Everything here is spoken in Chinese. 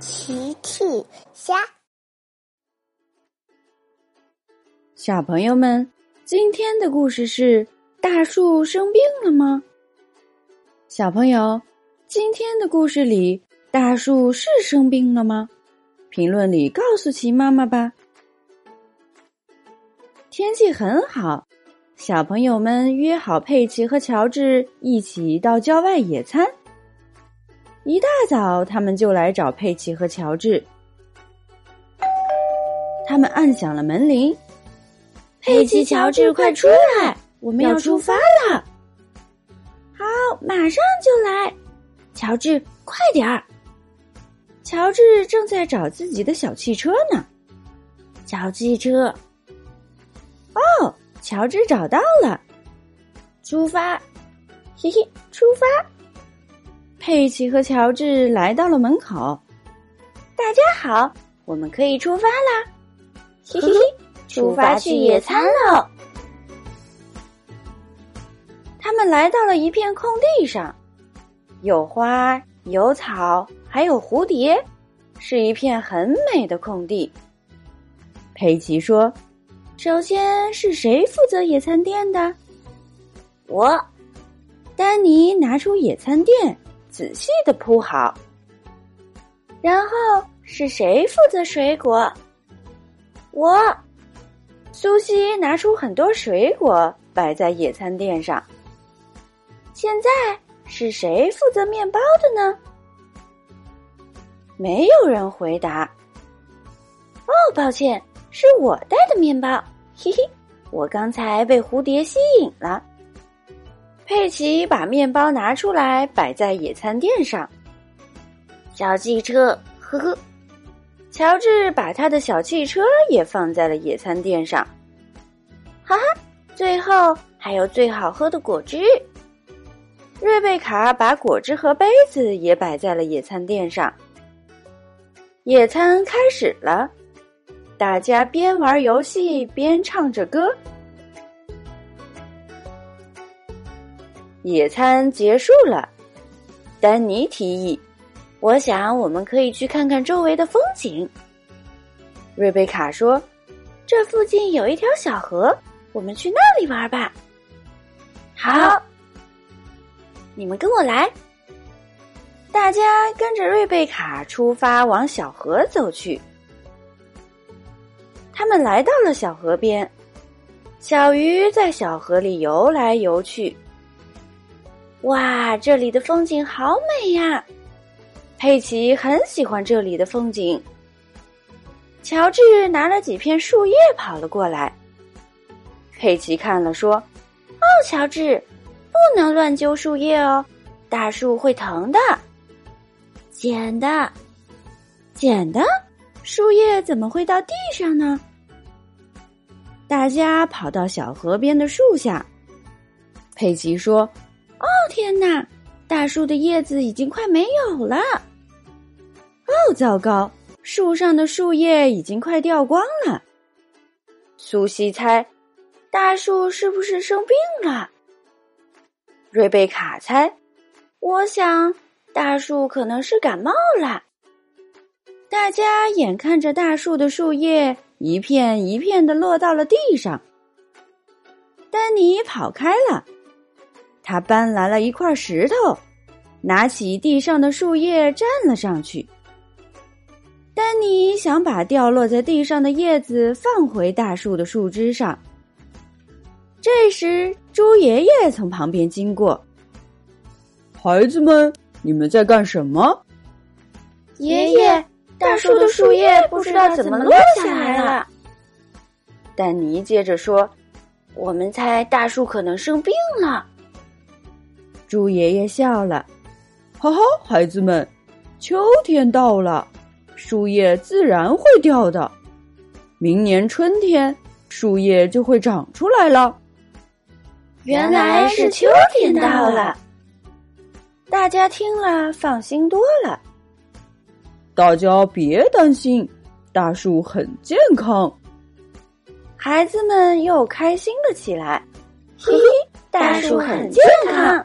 奇趣虾，小朋友们，今天的故事是大树生病了吗？小朋友，今天的故事里，大树是生病了吗？评论里告诉奇妈妈吧。天气很好，小朋友们约好佩奇和乔治一起到郊外野餐。一大早，他们就来找佩奇和乔治。他们按响了门铃。佩奇、乔治，快出来！我们要出发了。好，马上就来。乔治，快点儿！乔治正在找自己的小汽车呢。小汽车。哦，乔治找到了。出发！嘿嘿，出发！佩奇和乔治来到了门口。大家好，我们可以出发啦！嘿嘿嘿，出发去野餐喽！他们来到了一片空地上，有花，有草，还有蝴蝶，是一片很美的空地。佩奇说：“首先是谁负责野餐垫的？”我。丹尼拿出野餐垫。仔细的铺好，然后是谁负责水果？我。苏西拿出很多水果摆在野餐垫上。现在是谁负责面包的呢？没有人回答。哦，抱歉，是我带的面包。嘿嘿，我刚才被蝴蝶吸引了。佩奇把面包拿出来摆在野餐垫上。小汽车，呵呵。乔治把他的小汽车也放在了野餐垫上。哈哈，最后还有最好喝的果汁。瑞贝卡把果汁和杯子也摆在了野餐垫上。野餐开始了，大家边玩游戏边唱着歌。野餐结束了，丹尼提议：“我想我们可以去看看周围的风景。”瑞贝卡说：“这附近有一条小河，我们去那里玩吧。”好，你们跟我来。大家跟着瑞贝卡出发，往小河走去。他们来到了小河边，小鱼在小河里游来游去。哇，这里的风景好美呀！佩奇很喜欢这里的风景。乔治拿了几片树叶跑了过来。佩奇看了说：“哦，乔治，不能乱揪树叶哦，大树会疼的。”捡的，捡的，树叶怎么会到地上呢？大家跑到小河边的树下。佩奇说。哦天哪！大树的叶子已经快没有了。哦，糟糕！树上的树叶已经快掉光了。苏西猜，大树是不是生病了？瑞贝卡猜，我想大树可能是感冒了。大家眼看着大树的树叶一片一片的落到了地上，丹尼跑开了。他搬来了一块石头，拿起地上的树叶站了上去。丹尼想把掉落在地上的叶子放回大树的树枝上。这时，猪爷爷从旁边经过。孩子们，你们在干什么？爷爷，大树的树叶不知道怎么落下来了。丹尼接着说：“我们猜大树可能生病了。”猪爷爷笑了，哈哈，孩子们，秋天到了，树叶自然会掉的。明年春天，树叶就会长出来了。原来是秋天到了，大家听了放心多了。大家别担心，大树很健康。孩子们又开心了起来。嘿嘿，大树很健康。